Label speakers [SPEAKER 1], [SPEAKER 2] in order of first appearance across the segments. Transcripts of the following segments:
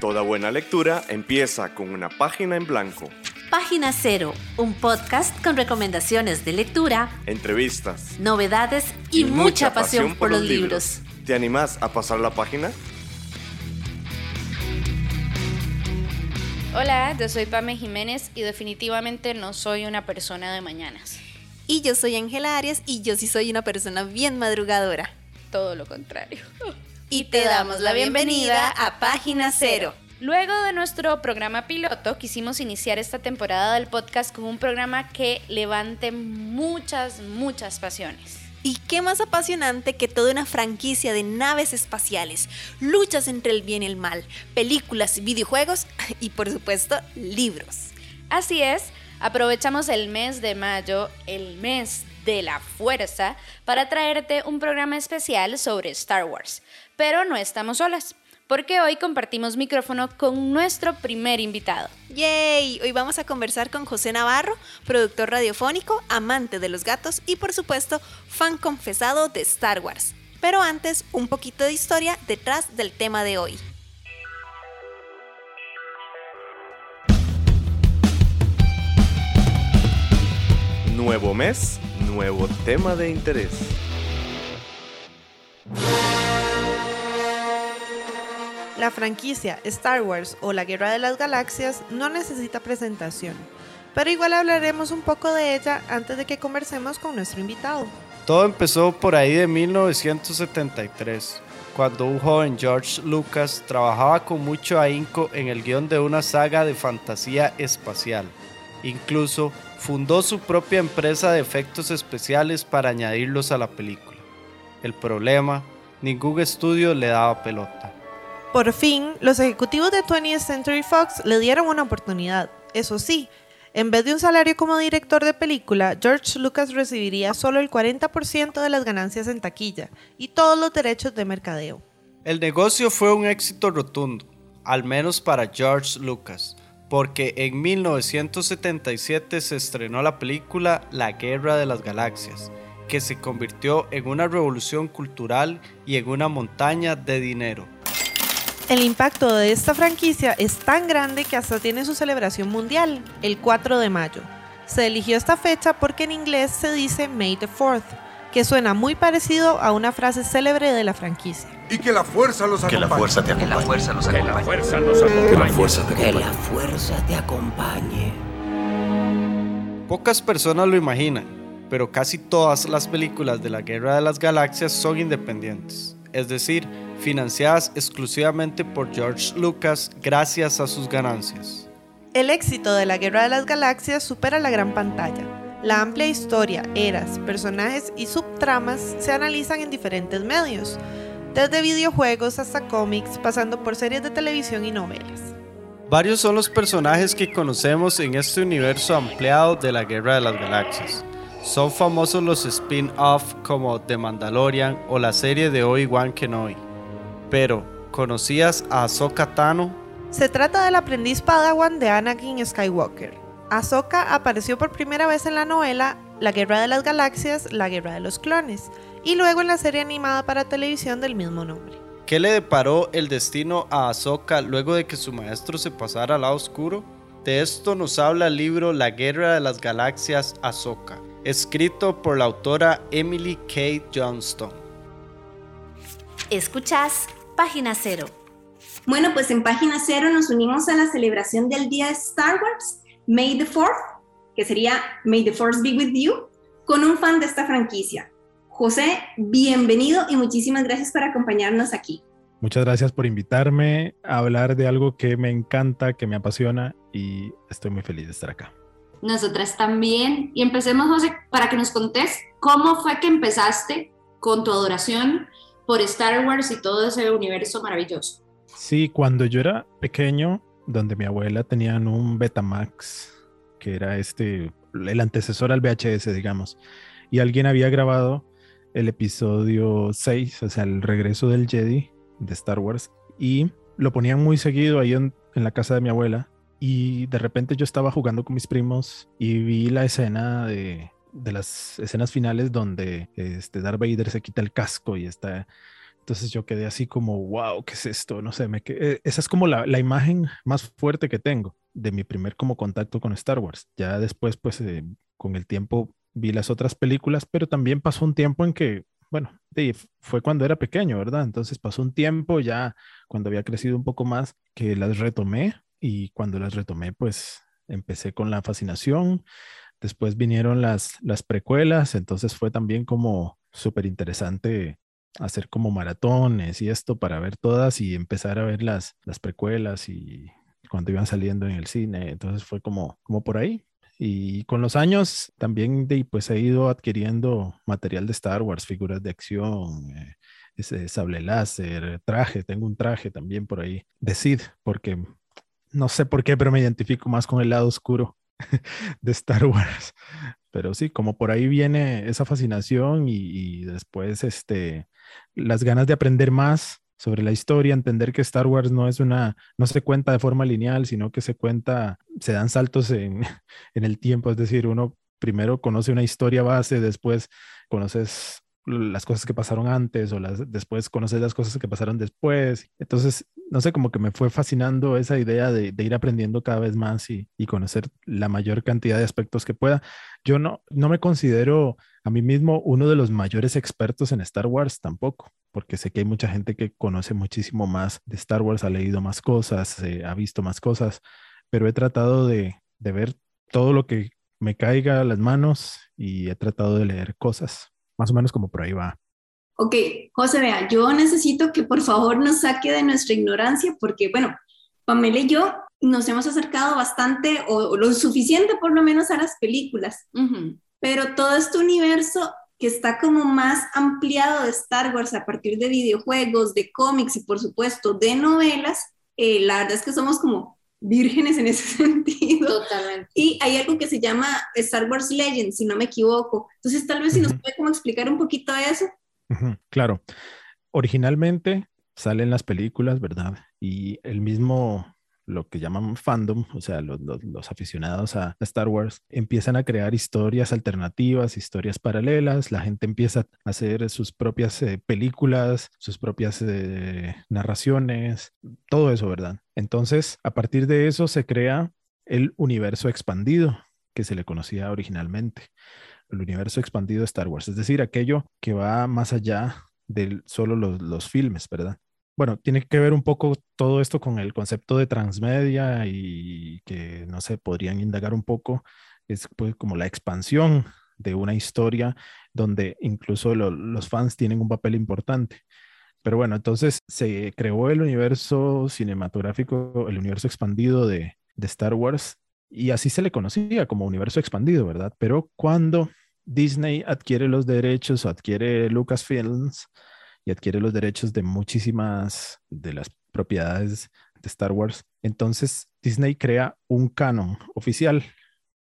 [SPEAKER 1] Toda buena lectura empieza con una página en blanco.
[SPEAKER 2] Página Cero, un podcast con recomendaciones de lectura,
[SPEAKER 1] entrevistas,
[SPEAKER 2] novedades y, mucha, pasión, por los libros.
[SPEAKER 1] ¿Te animás a pasar la página?
[SPEAKER 3] Hola, yo soy Pame Jiménez y definitivamente no soy una persona de mañanas.
[SPEAKER 4] Y yo soy Ángela Arias y yo sí soy una persona bien madrugadora.
[SPEAKER 3] Todo lo contrario.
[SPEAKER 4] Y te damos la bienvenida a Página Cero.
[SPEAKER 3] Luego de nuestro programa piloto, quisimos iniciar esta temporada del podcast con un programa que levante muchas, muchas pasiones.
[SPEAKER 4] Y qué más apasionante que toda una franquicia de naves espaciales, luchas entre el bien y el mal, películas, videojuegos y por supuesto libros.
[SPEAKER 3] Así es, aprovechamos el mes de mayo, el mes de la fuerza, para traerte un programa especial sobre Star Wars. Pero no estamos solas porque hoy compartimos micrófono con nuestro primer invitado.
[SPEAKER 4] ¡Yay! Hoy vamos a conversar con José Navarro, productor radiofónico, amante de los gatos y por supuesto fan confesado de Star Wars. Pero antes, un poquito de historia detrás del tema de hoy.
[SPEAKER 1] Nuevo mes, nuevo tema de interés.
[SPEAKER 5] La franquicia Star Wars o la Guerra de las Galaxias no necesita presentación, pero igual hablaremos un poco de ella antes de que conversemos con nuestro invitado.
[SPEAKER 6] Todo empezó por ahí de 1973, cuando un joven George Lucas trabajaba con mucho ahínco en el guion de una saga de fantasía espacial. Incluso fundó su propia empresa de efectos especiales para añadirlos a la película. El problema, ningún estudio le daba pelota.
[SPEAKER 5] Por fin, los ejecutivos de 20th Century Fox le dieron una oportunidad. Eso sí, en vez de un salario como director de película, George Lucas recibiría solo el 40% de las ganancias en taquilla y todos los derechos de mercadeo.
[SPEAKER 6] El negocio fue un éxito rotundo, al menos para George Lucas, porque en 1977 se estrenó la película La Guerra de las Galaxias, que se convirtió en una revolución cultural y en una montaña de dinero.
[SPEAKER 5] El impacto de esta franquicia es tan grande que hasta tiene su celebración mundial, el 4 de mayo. Se eligió esta fecha porque en inglés se dice May the 4th, que suena muy parecido a una frase célebre de la franquicia.
[SPEAKER 7] Y que la fuerza los acompañe.
[SPEAKER 8] Que la fuerza te acompañe.
[SPEAKER 9] Que la fuerza los
[SPEAKER 10] acompañe.
[SPEAKER 9] Que la
[SPEAKER 10] fuerza nos acompañe.
[SPEAKER 9] Que la fuerza te
[SPEAKER 11] acompañe. Que la fuerza te acompañe.
[SPEAKER 6] Pocas personas lo imaginan, pero casi todas las películas de la Guerra de las Galaxias son independientes. Es decir, financiadas exclusivamente por George Lucas gracias a sus ganancias.
[SPEAKER 5] El éxito de la Guerra de las Galaxias supera la gran pantalla. La amplia historia, eras, personajes y subtramas se analizan en diferentes medios, desde videojuegos hasta cómics, pasando por series de televisión y novelas.
[SPEAKER 6] Varios son los personajes que conocemos en este universo ampliado de la Guerra de las Galaxias. Son famosos los spin-off como The Mandalorian o la serie de Obi-Wan Kenobi. Pero, ¿conocías a Ahsoka Tano?
[SPEAKER 5] Se trata del aprendiz Padawan de Anakin Skywalker. Ahsoka apareció por primera vez en la novela La Guerra de las Galaxias, La Guerra de los Clones, y luego en la serie animada para televisión del mismo nombre.
[SPEAKER 6] ¿Qué le deparó el destino a Ahsoka luego de que su maestro se pasara al lado oscuro? De esto nos habla el libro La Guerra de las Galaxias Ahsoka, escrito por la autora Emily K. Johnston.
[SPEAKER 2] Escuchás Página Cero.
[SPEAKER 12] Bueno, pues en Página Cero nos unimos a la celebración del día de Star Wars, May the 4th, que sería May the Force be with you, con un fan de esta franquicia. José, bienvenido y muchísimas gracias por acompañarnos aquí.
[SPEAKER 13] Muchas gracias por invitarme a hablar de algo que me encanta, que me apasiona y estoy muy feliz de estar acá.
[SPEAKER 14] Nosotras también. Y empecemos, José, para que nos contés cómo fue que empezaste con tu adoración por Star Wars y todo ese universo maravilloso.
[SPEAKER 13] Sí, cuando yo era pequeño, donde mi abuela tenía un Betamax, que era este, el antecesor al VHS, digamos, y alguien había grabado el episodio 6, o sea, el regreso del Jedi de Star Wars, y lo ponían muy seguido ahí en la casa de mi abuela, y de repente yo estaba jugando con mis primos y vi la escena de, de las escenas finales donde este Darth Vader se quita el casco y está Entonces yo quedé así como, wow, ¿qué es esto? No sé, me quedé- esa es como la, la imagen más fuerte que tengo de mi primer como contacto con Star Wars. Ya después, pues, eh, con el tiempo vi las otras películas, pero también pasó un tiempo en que, bueno, fue cuando era pequeño, ¿verdad? Entonces pasó un tiempo ya cuando había crecido un poco más que las retomé y cuando las retomé, pues empecé con la fascinación. Después vinieron las, las precuelas, entonces fue también como súper interesante hacer como maratones y esto para ver todas y empezar a ver las, las precuelas y cuando iban saliendo en el cine. Entonces fue como, como por ahí. Y con los años también de, pues he ido adquiriendo material de Star Wars, figuras de acción, eh, ese sable láser, traje, tengo un traje también por ahí de Sid, porque no sé por qué, pero me identifico más con el lado oscuro de Star Wars. Pero sí, como por ahí viene esa fascinación y, después este, las ganas de aprender más sobre la historia, entender que Star Wars no es una, no se cuenta de forma lineal, sino que se cuenta, se dan saltos en, en el tiempo, es decir, uno primero conoce una historia base, después conoces las cosas que pasaron antes o las, después conoces las cosas que pasaron después. Entonces, no sé, como que me fue fascinando esa idea de, ir aprendiendo cada vez más y, conocer la mayor cantidad de aspectos que pueda. Yo no, no me considero a mí mismo uno de los mayores expertos en Star Wars tampoco, porque sé que hay mucha gente que conoce muchísimo más de Star Wars, ha leído más cosas, ha visto más cosas, pero he tratado de ver todo lo que me caiga a las manos y he tratado de leer cosas. Más o menos como por ahí va.
[SPEAKER 12] Ok, José, vea, yo necesito que por favor nos saque de nuestra ignorancia porque, bueno, Pamela y yo nos hemos acercado bastante o, o lo suficiente por lo menos a las películas, uh -huh. pero todo este universo que está como más ampliado de Star Wars a partir de videojuegos, de cómics y por supuesto de novelas, eh, la verdad es que somos como vírgenes en ese sentido.
[SPEAKER 14] Totalmente.
[SPEAKER 12] Y hay algo que se llama Star Wars Legends, si no me equivoco. Entonces, tal vez si uh -huh. nos puede como explicar un poquito de eso.
[SPEAKER 13] Uh -huh. Claro. Originalmente salen las películas, ¿verdad? Y el mismo, lo que llaman fandom, o sea, los, los, aficionados a Star Wars, empiezan a crear historias alternativas, historias paralelas. La gente empieza a hacer sus propias eh, películas, sus propias eh, narraciones, todo eso, ¿verdad? Entonces, a partir de eso se crea el universo expandido que se le conocía originalmente, el universo expandido de Star Wars, es decir, aquello que va más allá de solo los, los filmes, ¿verdad? Bueno, tiene que ver un poco todo esto con el concepto de transmedia y que, no sé, podrían indagar un poco, es pues como la expansión de una historia donde incluso lo, los fans tienen un papel importante. Pero bueno, entonces se creó el universo cinematográfico, el universo expandido de, de Star Wars, y así se le conocía como universo expandido, ¿verdad? Pero cuando Disney adquiere los derechos o adquiere Lucasfilms y adquiere los derechos de muchísimas de las propiedades de Star Wars, entonces Disney crea un canon oficial.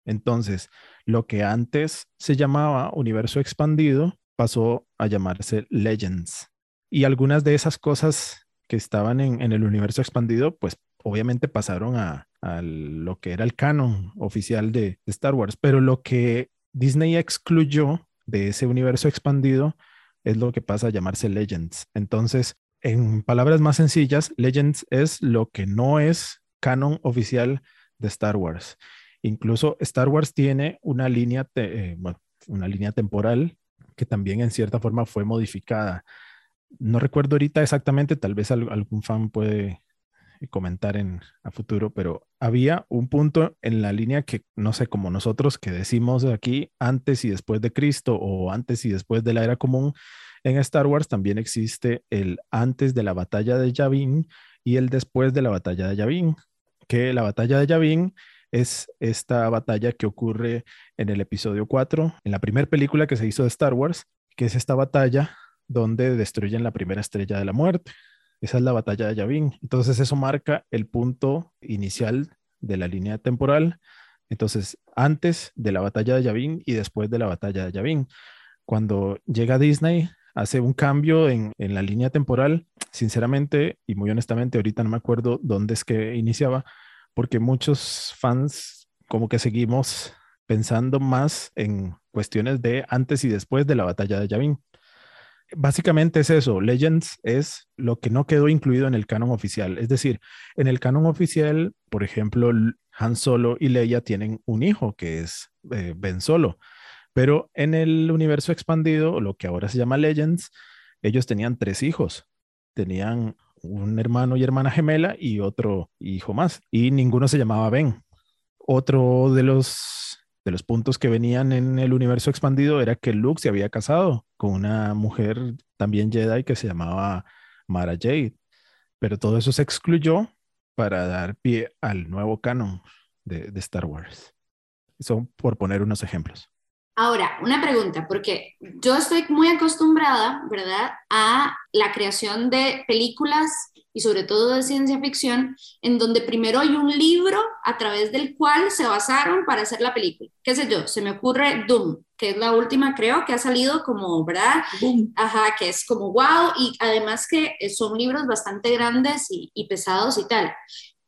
[SPEAKER 13] Entonces, lo que antes se llamaba universo expandido pasó a llamarse Legends. Y algunas de esas cosas que estaban en, el universo expandido, pues obviamente pasaron a, lo que era el canon oficial de Star Wars. Pero lo que Disney excluyó de ese universo expandido es lo que pasa a llamarse Legends. Entonces, en palabras más sencillas, Legends es lo que no es canon oficial de Star Wars. Incluso Star Wars tiene una línea, eh, una línea temporal que también en cierta forma fue modificada. No recuerdo ahorita exactamente, tal vez algún fan puede comentar en a futuro, pero había un punto en la línea que no sé, como nosotros que decimos aquí antes y después de Cristo o antes y después de la era común, en Star Wars también existe el antes de la batalla de Yavin y el después de la batalla de Yavin, que la batalla de Yavin es esta batalla que ocurre en el episodio 4, en la primera película que se hizo de Star Wars, que es esta batalla donde destruyen la primera estrella de la muerte. Esa es la batalla de Yavin. Entonces eso marca el punto inicial de la línea temporal. Entonces, antes de la batalla de Yavin y después de la batalla de Yavin. Cuando llega Disney, hace un cambio en, en, la línea temporal. Sinceramente y muy honestamente, ahorita no me acuerdo dónde es que iniciaba, porque muchos fans como que seguimos pensando más en cuestiones de antes y después de la batalla de Yavin. Básicamente es eso. Legends es lo que no quedó incluido en el canon oficial. Es decir, en el canon oficial, por ejemplo, Han Solo y Leia tienen un hijo que es eh, Ben Solo. Pero en el universo expandido, lo que ahora se llama Legends, ellos tenían tres hijos. Tenían un hermano y hermana gemela y otro hijo más. Y ninguno se llamaba Ben. Otro de los de los puntos que venían en el universo expandido era que Luke se había casado con una mujer también Jedi que se llamaba Mara Jade. Pero todo eso se excluyó para dar pie al nuevo canon de, de Star Wars. Eso por poner unos ejemplos.
[SPEAKER 14] Ahora, una pregunta, porque yo estoy muy acostumbrada, ¿verdad?, a la creación de películas y sobre todo de ciencia ficción, en donde primero hay un libro a través del cual se basaron para hacer la película. ¿Qué sé yo? Se me ocurre Doom, que es la última, creo, que ha salido como, ¿verdad? Boom. Ajá, que es como wow, y además que son libros bastante grandes y, y pesados y tal.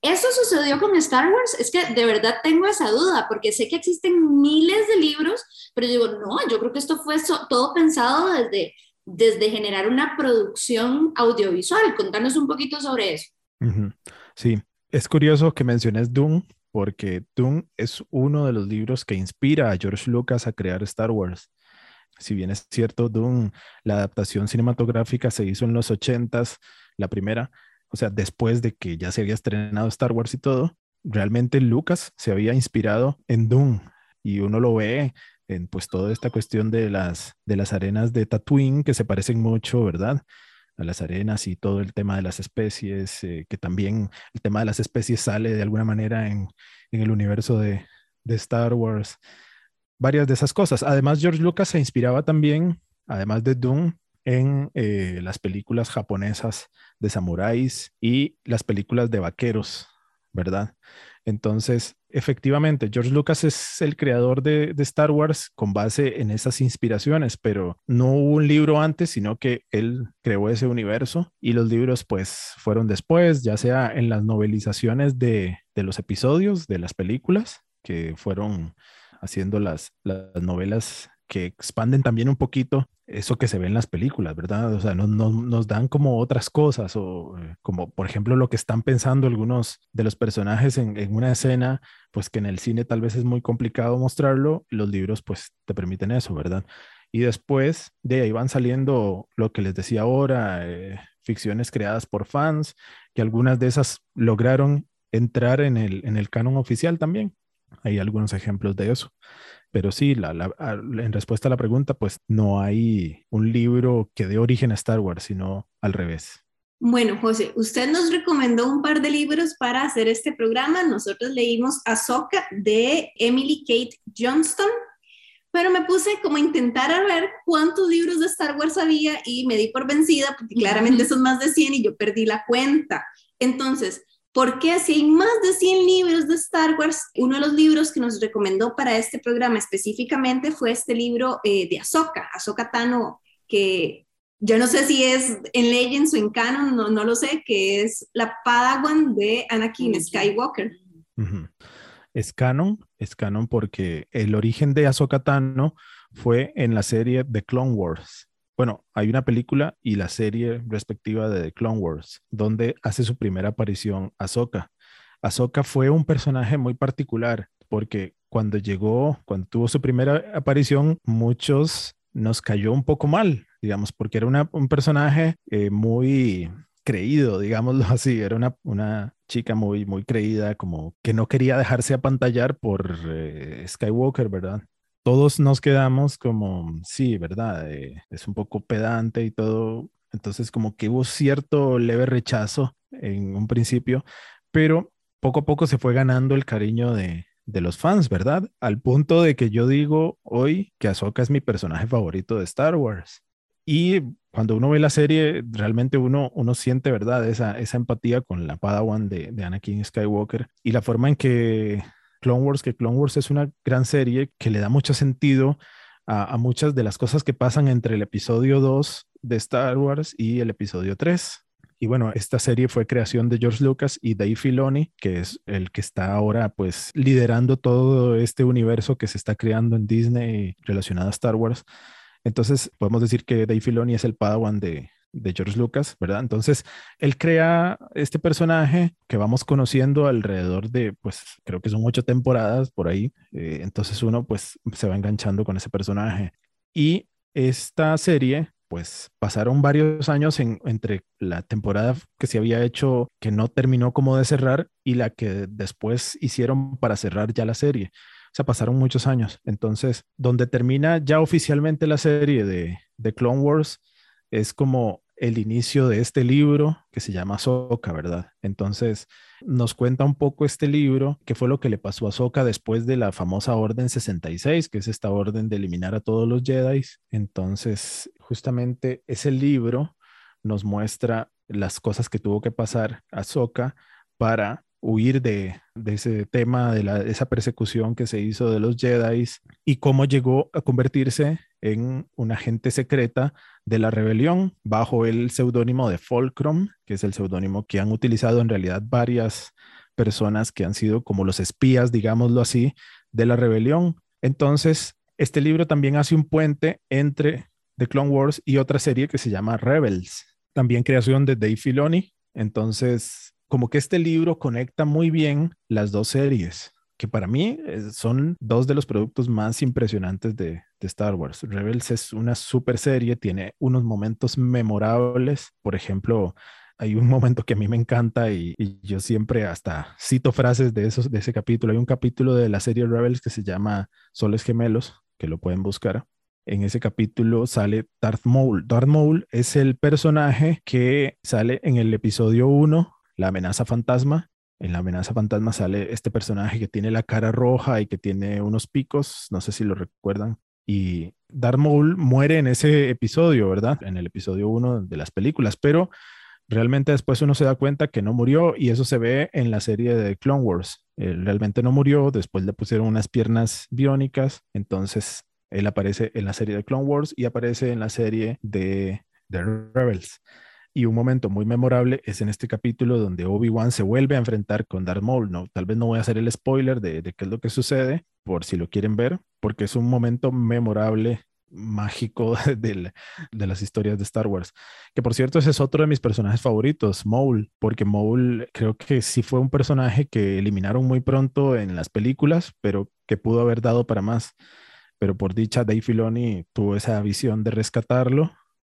[SPEAKER 14] ¿Eso sucedió con Star Wars? Es que de verdad tengo esa duda, porque sé que existen miles de libros, pero digo, no, yo creo que esto fue todo pensado desde, desde generar una producción audiovisual. Contanos un poquito sobre eso.
[SPEAKER 13] Sí, es curioso que menciones Doom, porque Doom es uno de los libros que inspira a George Lucas a crear Star Wars. Si bien es cierto, Doom, la adaptación cinematográfica se hizo en los 80s, la primera, o sea, después de que ya se había estrenado Star Wars y todo, realmente Lucas se había inspirado en Doom y uno lo ve en pues toda esta cuestión de las, de las arenas de Tatooine que se parecen mucho, ¿verdad? A las arenas y todo el tema de las especies, eh, que también el tema de las especies sale de alguna manera en, en el universo de, de Star Wars. Varias de esas cosas. Además, George Lucas se inspiraba también, además de Doom, en eh, las películas japonesas de samuráis y las películas de vaqueros, ¿verdad? Entonces, efectivamente, George Lucas es el creador de, Star Wars con base en esas inspiraciones, pero no hubo un libro antes, sino que él creó ese universo y los libros pues fueron después, ya sea en las novelizaciones de, de los episodios de las películas que fueron haciendo las, las novelas que expanden también un poquito eso que se ve en las películas, ¿verdad? O sea, no, nos dan como otras cosas, o eh, como por ejemplo lo que están pensando algunos de los personajes en, en, una escena, pues que en el cine tal vez es muy complicado mostrarlo, los libros pues te permiten eso, ¿verdad? Y después de ahí van saliendo lo que les decía ahora, eh, ficciones creadas por fans, que algunas de esas lograron entrar en el, en el canon oficial también. Hay algunos ejemplos de eso. Pero sí, en respuesta a la pregunta, pues no hay un libro que dé origen a Star Wars, sino al revés.
[SPEAKER 12] Bueno, José, usted nos recomendó un par de libros para hacer este programa. Nosotros leímos Ahsoka de Emily Kate Johnston, pero me puse como a intentar a ver cuántos libros de Star Wars había y me di por vencida porque claramente son más de 100 y yo perdí la cuenta. Entonces, porque si hay más de 100 libros de Star Wars, uno de los libros que nos recomendó para este programa específicamente fue este libro eh, de Ahsoka, Ahsoka Tano, que yo no sé si es en Legends o en Canon, no, no lo sé, que es la Padawan de Anakin Skywalker.
[SPEAKER 13] Es canon, es canon porque el origen de Ahsoka Tano fue en la serie The Clone Wars. Bueno, hay una película y la serie respectiva de The Clone Wars, donde hace su primera aparición Ahsoka. Ahsoka fue un personaje muy particular porque cuando llegó, cuando tuvo su primera aparición, muchos nos cayó un poco mal, digamos, porque era un personaje eh, muy creído, digámoslo así, era una, una, chica muy, muy creída, como que no quería dejarse apantallar por eh, Skywalker, ¿verdad? Todos nos quedamos como, sí, ¿verdad? Eh, es un poco pedante y todo. Entonces, como que hubo cierto leve rechazo en un principio, pero poco a poco se fue ganando el cariño de, de los fans, ¿verdad? Al punto de que yo digo hoy que Ahsoka es mi personaje favorito de Star Wars. Y cuando uno ve la serie, realmente uno, uno siente, ¿verdad? Esa, esa empatía con la Padawan de, de Anakin Skywalker y la forma en que Clone Wars, que Clone Wars es una gran serie que le da mucho sentido a, muchas de las cosas que pasan entre el episodio 2 de Star Wars y el episodio 3. Y bueno, esta serie fue creación de George Lucas y Dave Filoni, que es el que está ahora pues liderando todo este universo que se está creando en Disney relacionado a Star Wars. Entonces, podemos decir que Dave Filoni es el padawan de, de George Lucas, ¿verdad? Entonces, él crea este personaje que vamos conociendo alrededor de, pues, creo que son ocho temporadas por ahí. Eh, entonces uno, pues, se va enganchando con ese personaje. Y esta serie, pues, pasaron varios años entre la temporada que se había hecho, que no terminó como de cerrar, y la que después hicieron para cerrar ya la serie. O sea, pasaron muchos años. Entonces, donde termina ya oficialmente la serie de, de Clone Wars, es como el inicio de este libro que se llama Soka, ¿verdad? Entonces, nos cuenta un poco este libro, qué fue lo que le pasó a Soka después de la famosa Orden 66, que es esta orden de eliminar a todos los Jedi. Entonces, justamente ese libro nos muestra las cosas que tuvo que pasar a Soka para huir de, ese tema, de, la, esa persecución que se hizo de los Jedi y cómo llegó a convertirse en una agente secreta de la rebelión bajo el seudónimo de Fulcrum, que es el seudónimo que han utilizado en realidad varias personas que han sido como los espías, digámoslo así, de la rebelión. Entonces, este libro también hace un puente entre The Clone Wars y otra serie que se llama Rebels, también creación de Dave Filoni. Entonces, como que este libro conecta muy bien las dos series, que para mí eh, son dos de los productos más impresionantes de, Star Wars. Rebels es una super serie, tiene unos momentos memorables, por ejemplo, hay un momento que a mí me encanta y, yo siempre hasta cito frases de, esos, de ese capítulo. Hay un capítulo de la serie Rebels que se llama Soles Gemelos, que lo pueden buscar. En ese capítulo sale Darth Maul. Darth Maul es el personaje que sale en el episodio 1 la amenaza fantasma. En la amenaza fantasma sale este personaje que tiene la cara roja y que tiene unos picos, no sé si lo recuerdan. Y Darth Maul muere en ese episodio, ¿verdad? En el episodio 1 de las películas, pero realmente después uno se da cuenta que no murió y eso se ve en la serie de Clone Wars. Él realmente no murió, después le pusieron unas piernas biónicas, entonces él aparece en la serie de Clone Wars y aparece en la serie de, The Rebels. Y un momento muy memorable es en este capítulo donde Obi-Wan se vuelve a enfrentar con Darth Maul. No, tal vez no voy a hacer el spoiler de, qué es lo que sucede, por si lo quieren ver, porque es un momento memorable mágico de, de, las historias de Star Wars. Que por cierto, ese es otro de mis personajes favoritos, Maul, porque Maul creo que sí fue un personaje que eliminaron muy pronto en las películas, pero que pudo haber dado para más. Pero por dicha, Dave Filoni tuvo esa visión de rescatarlo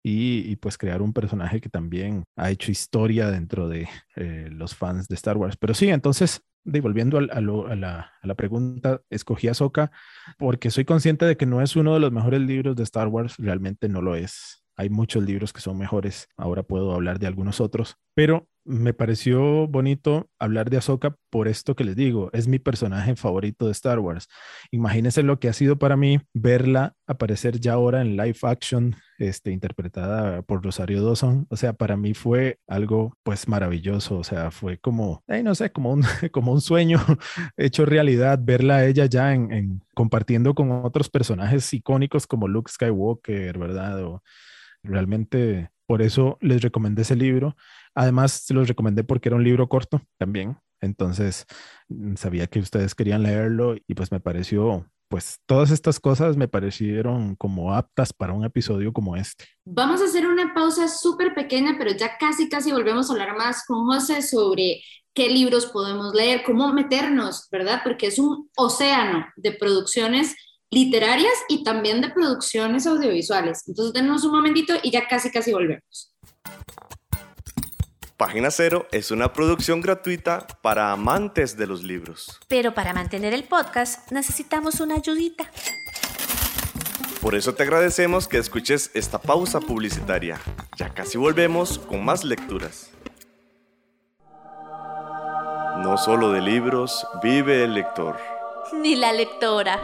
[SPEAKER 13] y, pues crear un personaje que también ha hecho historia dentro de eh, los fans de Star Wars. Pero sí, entonces, devolviendo a, la, a, la, pregunta, escogí a Soka porque soy consciente de que no es uno de los mejores libros de Star Wars, realmente no lo es. Hay muchos libros que son mejores, ahora puedo hablar de algunos otros, pero me pareció bonito hablar de Ahsoka por esto que les digo, es mi personaje favorito de Star Wars. Imagínense lo que ha sido para mí verla aparecer ya ahora en live action, este, interpretada por Rosario Dawson. O sea, para mí fue algo pues maravilloso, o sea, fue como, no sé, como un, como un sueño hecho realidad, verla a ella ya en, compartiendo con otros personajes icónicos como Luke Skywalker, ¿verdad? O realmente por eso les recomendé ese libro Además, se los recomendé porque era un libro corto también. Entonces, mm, sabía que ustedes querían leerlo y pues me pareció, pues todas estas cosas me parecieron como aptas para un episodio como este.
[SPEAKER 14] Vamos a hacer una pausa súper pequeña, pero ya casi, casi volvemos a hablar más con José sobre qué libros podemos leer, cómo meternos, ¿verdad? Porque es un océano de producciones literarias y también de producciones audiovisuales. Entonces, tenemos un momentito y ya casi, casi volvemos.
[SPEAKER 1] Página Cero es una producción gratuita para amantes de los libros.
[SPEAKER 2] Pero para mantener el podcast necesitamos una ayudita.
[SPEAKER 1] Por eso te agradecemos que escuches esta pausa publicitaria. Ya casi volvemos con más lecturas. No solo de libros vive el lector.
[SPEAKER 2] Ni la lectora.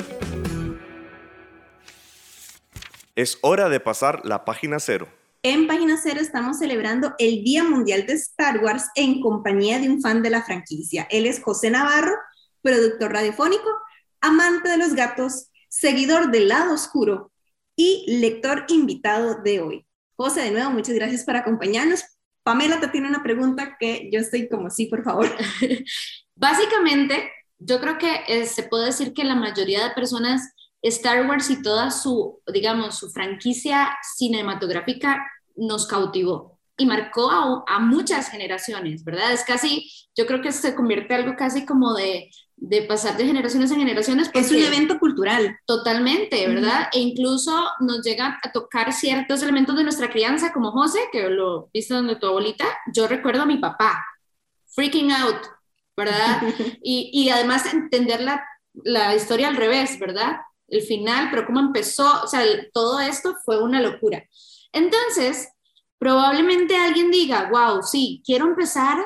[SPEAKER 1] Es hora de pasar la página cero.
[SPEAKER 12] En Página Cero estamos celebrando el Día Mundial de Star Wars en compañía de un fan de la franquicia. Él es José Navarro, productor radiofónico, amante de los gatos, seguidor del lado oscuro y lector invitado de hoy. José, de nuevo, muchas gracias por acompañarnos. Pamela te tiene una pregunta que yo estoy como sí, por favor.
[SPEAKER 14] Básicamente, yo creo que eh, se puede decir que la mayoría de personas Star Wars y toda su, digamos, su franquicia cinematográfica nos cautivó y marcó a, muchas generaciones, ¿verdad? Es casi, yo creo que se convierte en algo casi como de, de pasar de generaciones en generaciones.
[SPEAKER 12] Es un evento cultural.
[SPEAKER 14] Totalmente, ¿verdad? E incluso nos llega a tocar ciertos elementos de nuestra crianza, como José, que lo viste donde tu abuelita. Yo recuerdo a mi papá, freaking out, ¿verdad? y, y además entender la, la historia al revés, ¿verdad? El final, pero cómo empezó, o sea, todo esto fue una locura. Entonces, probablemente alguien diga, wow, sí, quiero empezar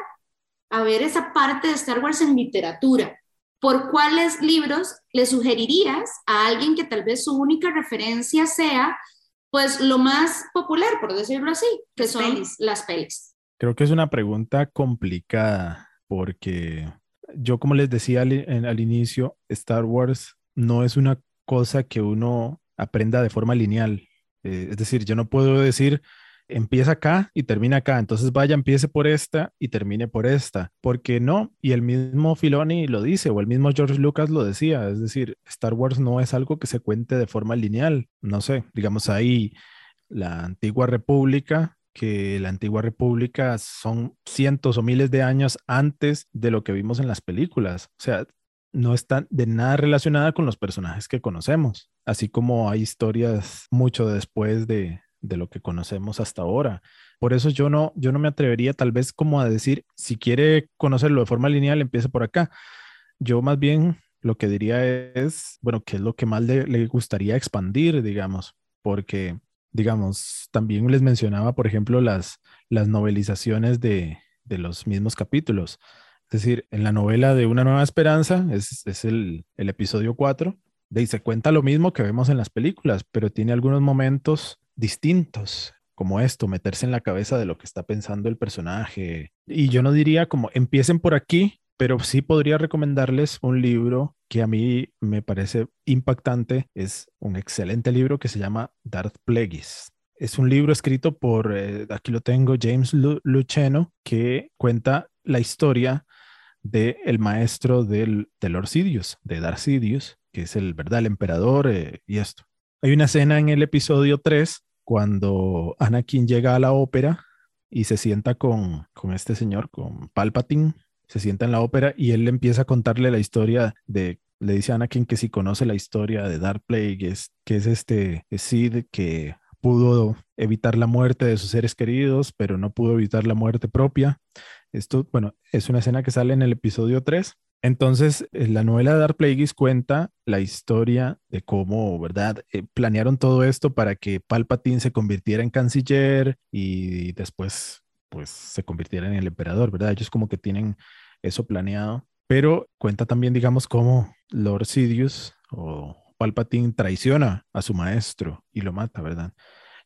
[SPEAKER 14] a ver esa parte de Star Wars en literatura. ¿Por cuáles libros le sugerirías a alguien que tal vez su única referencia sea, pues, lo más popular, por decirlo así, que son las pelis?
[SPEAKER 13] Creo que es una pregunta complicada porque yo, como les decía al, al inicio, Star Wars no es una cosa que uno aprenda de forma lineal. Eh, es decir, yo no puedo decir, empieza acá y termina acá, entonces vaya, empiece por esta y termine por esta, porque no, y el mismo Filoni lo dice, o el mismo George Lucas lo decía, es decir, Star Wars no es algo que se cuente de forma lineal, no sé, digamos ahí la antigua república, que la antigua república son cientos o miles de años antes de lo que vimos en las películas, o sea, no está de nada relacionada con los personajes que conocemos, así como hay historias mucho después de, lo que conocemos hasta ahora. Por eso yo no, yo no me atrevería tal vez como a decir, si quiere conocerlo de forma lineal, empiece por acá. Yo más bien lo que diría es, bueno, qué es lo que más le, gustaría expandir, digamos, porque, digamos, también les mencionaba, por ejemplo, las, las novelizaciones de, de los mismos capítulos. Es decir, en la novela de Una Nueva Esperanza, es, el, episodio 4, de se cuenta lo mismo que vemos en las películas, pero tiene algunos momentos distintos, como esto, meterse en la cabeza de lo que está pensando el personaje. Y yo no diría como empiecen por aquí, pero sí podría recomendarles un libro que a mí me parece impactante. Es un excelente libro que se llama Darth Plagueis. Es un libro escrito por, eh, aquí lo tengo, James Luceno, que cuenta la historia de el maestro del, de Lord Sidious, de Darth Sidious, que es el, ¿verdad? emperador eh, y esto. Hay una escena en el episodio 3 cuando Anakin llega a la ópera y se sienta con, con este señor, con Palpatine, se sienta en la ópera y él empieza a contarle la historia de, le dice a Anakin que si conoce la historia de Darth Plagueis, que es este Sid que pudo evitar la muerte de sus seres queridos, pero no pudo evitar la muerte propia. Esto, bueno, es una escena que sale en el episodio 3. Entonces, eh, la novela de Dark Plagueis cuenta la historia de cómo, ¿verdad? Eh, planearon todo esto para que Palpatine se convirtiera en canciller y después, pues, se convirtiera en el emperador, ¿verdad? Ellos como que tienen eso planeado. Pero cuenta también, digamos, cómo Lord Sidious o Palpatine traiciona a su maestro y lo mata, ¿verdad?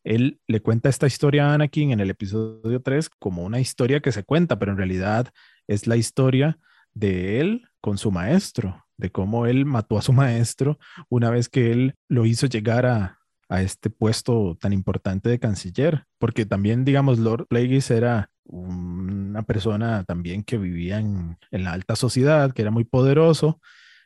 [SPEAKER 13] Él le cuenta esta historia a Anakin en el episodio 3 como una historia que se cuenta, pero en realidad es la historia de él con su maestro, de cómo él mató a su maestro una vez que él lo hizo llegar a, este puesto tan importante de canciller, porque también, digamos, Lord Plagueis era una persona también que vivía en, la alta sociedad, que era muy poderoso,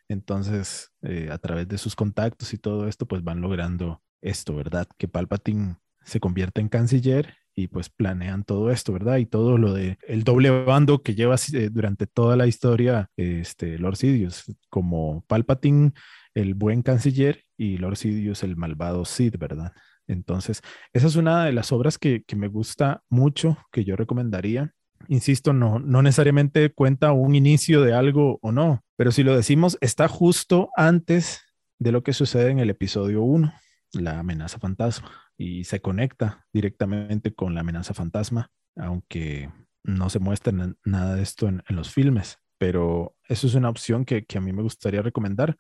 [SPEAKER 13] entonces eh, a través de sus contactos y todo esto, pues van logrando esto, ¿verdad? Que Palpatine se convierte en canciller y pues planean todo esto, ¿verdad? Y todo lo de el doble bando que lleva eh, durante toda la historia este Lord Sidious, como Palpatine, el buen canciller, y Lord Sidious, el malvado Sid, ¿verdad? Entonces, esa es una de las obras que, que me gusta mucho, que yo recomendaría. Insisto, no, no necesariamente cuenta un inicio de algo o no, pero si lo decimos, está justo antes de lo que sucede en el episodio 1, la amenaza fantasma y se conecta directamente con la amenaza fantasma, aunque no se muestra nada de esto en, los filmes, pero eso es una opción que, a mí me gustaría recomendar.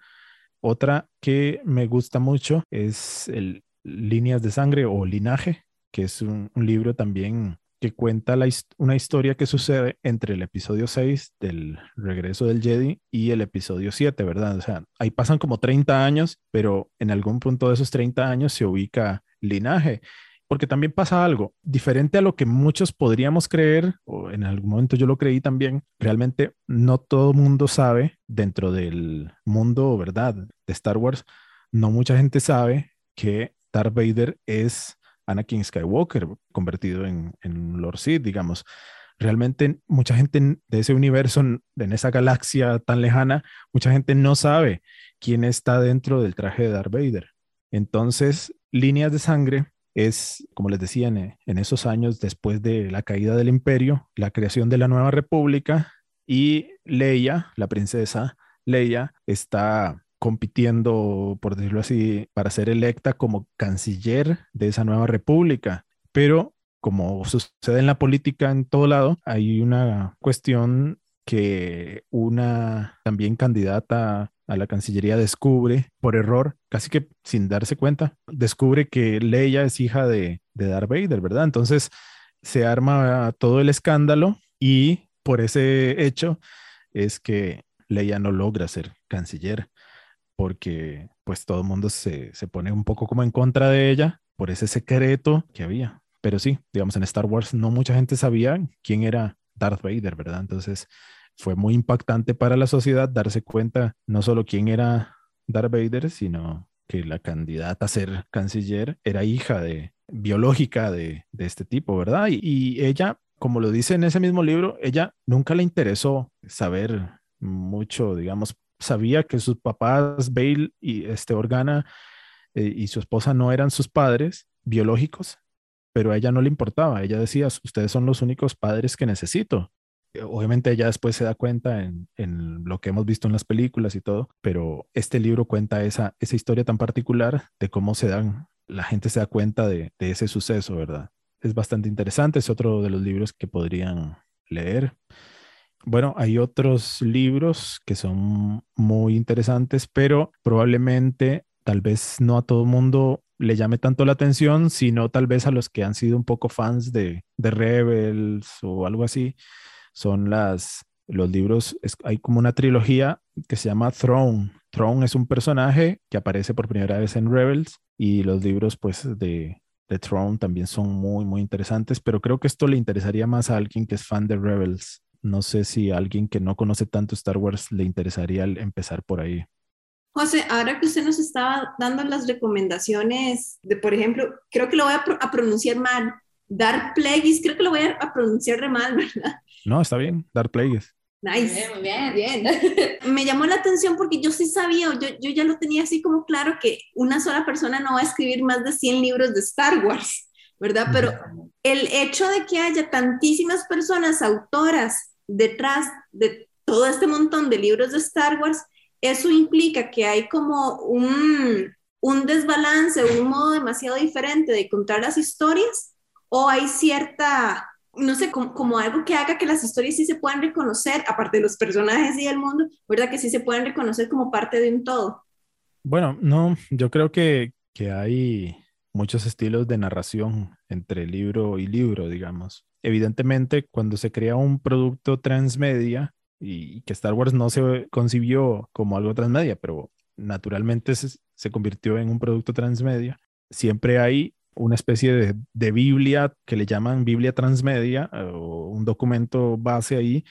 [SPEAKER 13] Otra que me gusta mucho es el Líneas de Sangre o Linaje, que es un, libro también que cuenta la una historia que sucede entre el episodio 6 del regreso del Jedi y el episodio 7, ¿verdad? O sea, ahí pasan como 30 años, pero en algún punto de esos 30 años se ubica linaje. Porque también pasa algo diferente a lo que muchos podríamos creer, o en algún momento yo lo creí también, realmente no todo mundo sabe dentro del mundo, ¿verdad? De Star Wars, no mucha gente sabe que Darth Vader es Anakin Skywalker convertido en, en Lord Sith, digamos. Realmente mucha gente en- de ese universo, en esa galaxia tan lejana, mucha gente no sabe quién está dentro del traje de Darth Vader. Entonces, Líneas de Sangre es, como les decía, en, en esos años después de la caída del imperio, la creación de la nueva república y Leia, la princesa Leia, está compitiendo, por decirlo así, para ser electa como canciller de esa nueva república. Pero como sucede en la política en todo lado, hay una cuestión que una también candidata a la Cancillería descubre por error, casi que sin darse cuenta, descubre que Leia es hija de, Darth Vader, ¿verdad? Entonces se arma todo el escándalo y por ese hecho es que Leia no logra ser canciller porque pues todo el mundo se, se pone un poco como en contra de ella por ese secreto que había. Pero sí, digamos, en Star Wars no mucha gente sabía quién era Darth Vader, ¿verdad? Entonces fue muy impactante para la sociedad darse cuenta no solo quién era Darth Vader, sino que la candidata a ser canciller era hija de biológica de, de este tipo, ¿verdad? Y, ella, como lo dice en ese mismo libro, ella nunca le interesó saber mucho, digamos, sabía que sus papás, Bale y este Organa eh, y su esposa no eran sus padres biológicos, pero a ella no le importaba. Ella decía, ustedes son los únicos padres que necesito. Obviamente ella después se da cuenta en, lo que hemos visto en las películas y todo, pero este libro cuenta esa, historia tan particular de cómo se dan, la gente se da cuenta de, de ese suceso, ¿verdad? Es bastante interesante, es otro de los libros que podrían leer. Bueno, hay otros libros que son muy interesantes, pero probablemente tal vez no a todo mundo le llame tanto la atención, sino tal vez a los que han sido un poco fans de, de Rebels o algo así. Son las, los libros, hay como una trilogía que se llama Throne. Throne es un personaje que aparece por primera vez en Rebels y los libros pues de, de Throne también son muy, muy interesantes, pero creo que esto le interesaría más a alguien que es fan de Rebels. No sé si a alguien que no conoce tanto Star Wars le interesaría empezar por ahí.
[SPEAKER 12] José, ahora que usted nos estaba dando las recomendaciones de, por ejemplo, creo que lo voy a, pro- a pronunciar mal, Dark Plagueis, creo que lo voy a, pronunciar mal, ¿verdad?
[SPEAKER 13] No, está bien, Dark Plagueis.
[SPEAKER 12] Nice.
[SPEAKER 14] Muy bien,
[SPEAKER 12] Bien. Me llamó la atención porque yo sí sabía, yo, yo ya lo tenía así como claro que una sola persona no va a escribir más de 100 libros de Star Wars, ¿verdad? Pero el hecho de que haya tantísimas personas autoras detrás de todo este montón de libros de Star Wars, eso implica que hay como un, un desbalance, un modo demasiado diferente de contar las historias o hay cierta, no sé, como, algo que haga que las historias sí se puedan reconocer, aparte de los personajes y el mundo, ¿verdad? Que sí se puedan reconocer como parte de un todo.
[SPEAKER 13] Bueno, no, yo creo que, que hay muchos estilos de narración entre libro y libro, digamos. Evidentemente, cuando se crea un producto transmedia, y que Star Wars no se concibió como algo transmedia, pero naturalmente se, se convirtió en un producto transmedia, siempre hay una especie de, de Biblia que le llaman Biblia transmedia eh, o un documento base ahí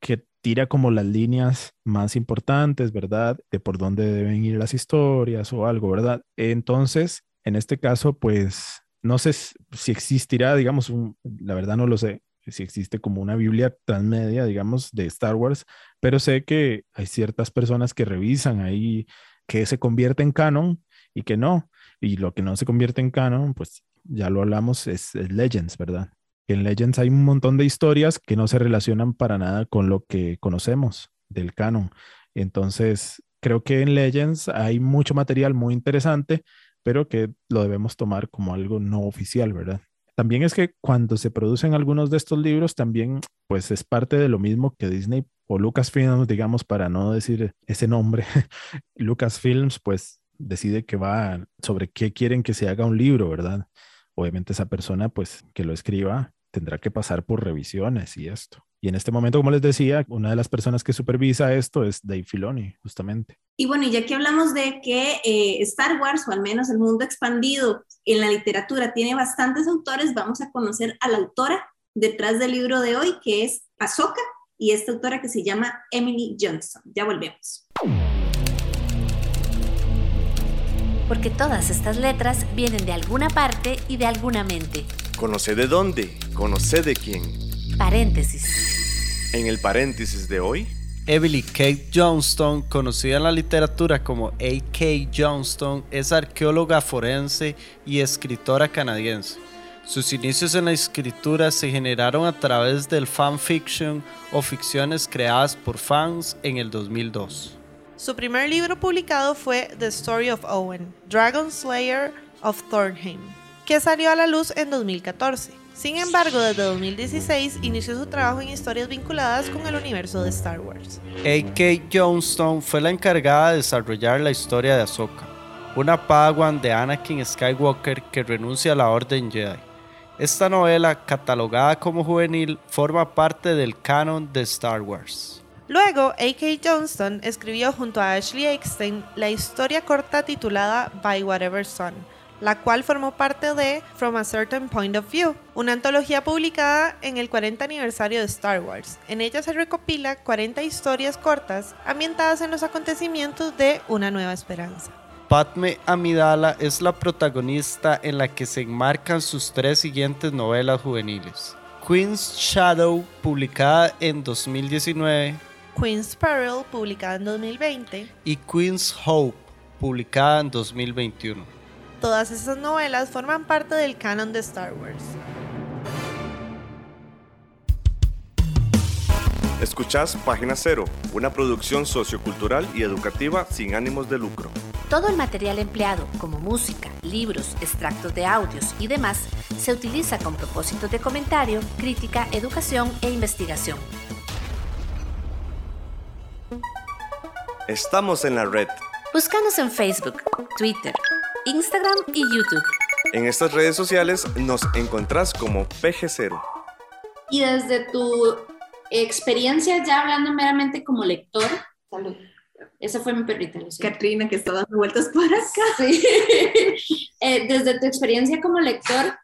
[SPEAKER 13] que tira como las líneas más importantes, ¿verdad? De por dónde deben ir las historias o algo, ¿verdad? Entonces, en este caso, pues, no sé si existirá, digamos, la verdad no lo sé, si existe como una Biblia transmedia, digamos, de Star Wars, pero sé que hay ciertas personas que revisan ahí que se convierte en canon y que no. Y lo que no se convierte en canon, pues ya lo hablamos, es, es Legends, ¿verdad? en Legends hay un montón de historias que no se relacionan para nada con lo que conocemos del canon. Entonces, creo que en Legends hay mucho material muy interesante, pero que lo debemos tomar como algo no oficial, ¿verdad? También es que cuando se producen algunos de estos libros, también pues es parte de lo mismo que Disney o Lucasfilms, digamos, para no decir ese nombre, Lucasfilms, pues decide que va sobre qué quieren que se haga un libro, ¿verdad? Obviamente esa persona, pues, que lo escriba, tendrá que pasar por revisiones y esto. Y en este momento, como les decía, una de las personas que supervisa esto es Dave Filoni, justamente.
[SPEAKER 12] Y bueno, ya que hablamos de que eh, Star Wars, o al menos el mundo expandido en la literatura, tiene bastantes autores, vamos a conocer a la autora detrás del libro de hoy, que es Ahsoka, y esta autora que se llama Emily Johnson. Ya volvemos.
[SPEAKER 2] Porque todas estas letras vienen de alguna parte y de alguna mente.
[SPEAKER 1] Conoce de dónde, conoce de quién.
[SPEAKER 2] Paréntesis.
[SPEAKER 1] En el paréntesis de hoy,
[SPEAKER 6] Emily Kate Johnston, conocida en la literatura como A.K. Johnston, es arqueóloga forense y escritora canadiense. Sus inicios en la escritura se generaron a través del fanfiction o ficciones creadas por fans en el 2002.
[SPEAKER 5] Su primer libro publicado fue The Story of Owen, Dragon Slayer of Thornheim, que salió a la luz en 2014. Sin embargo, desde 2016 inició su trabajo en historias vinculadas con el universo de Star Wars.
[SPEAKER 6] A.K. Johnston fue la encargada de desarrollar la historia de Ahsoka, una Padawan de Anakin Skywalker que renuncia a la Orden Jedi. Esta novela, catalogada como juvenil, forma parte del canon de Star Wars.
[SPEAKER 5] Luego, A.K. Johnston escribió junto a Ashley Eckstein la historia corta titulada By Whatever Sun, la cual formó parte de From a Certain Point of View, una antología publicada en el 40 aniversario de Star Wars. En ella se recopila 40 historias cortas ambientadas en los acontecimientos de Una Nueva Esperanza.
[SPEAKER 6] Padme Amidala es la protagonista en la que se enmarcan sus tres siguientes novelas juveniles. Queen's Shadow, publicada en 2019,
[SPEAKER 5] Queen's Peril, publicada en 2020,
[SPEAKER 6] y Queen's Hope, publicada en 2021.
[SPEAKER 5] Todas esas novelas forman parte del canon de Star Wars.
[SPEAKER 1] escuchás Página Cero, una producción sociocultural y educativa sin ánimos de lucro.
[SPEAKER 2] Todo el material empleado, como música, libros, extractos de audios y demás, se utiliza con propósitos de comentario, crítica, educación e investigación.
[SPEAKER 1] Estamos en la red.
[SPEAKER 2] Búscanos en Facebook, Twitter, Instagram y YouTube.
[SPEAKER 1] En estas redes sociales nos encontrás como PG0.
[SPEAKER 14] Y desde tu experiencia, ya hablando meramente como lector, salud. Esa fue mi perrita, siento.
[SPEAKER 12] Katrina, que está dando vueltas por acá.
[SPEAKER 14] Sí. Eh, desde tu experiencia como lector,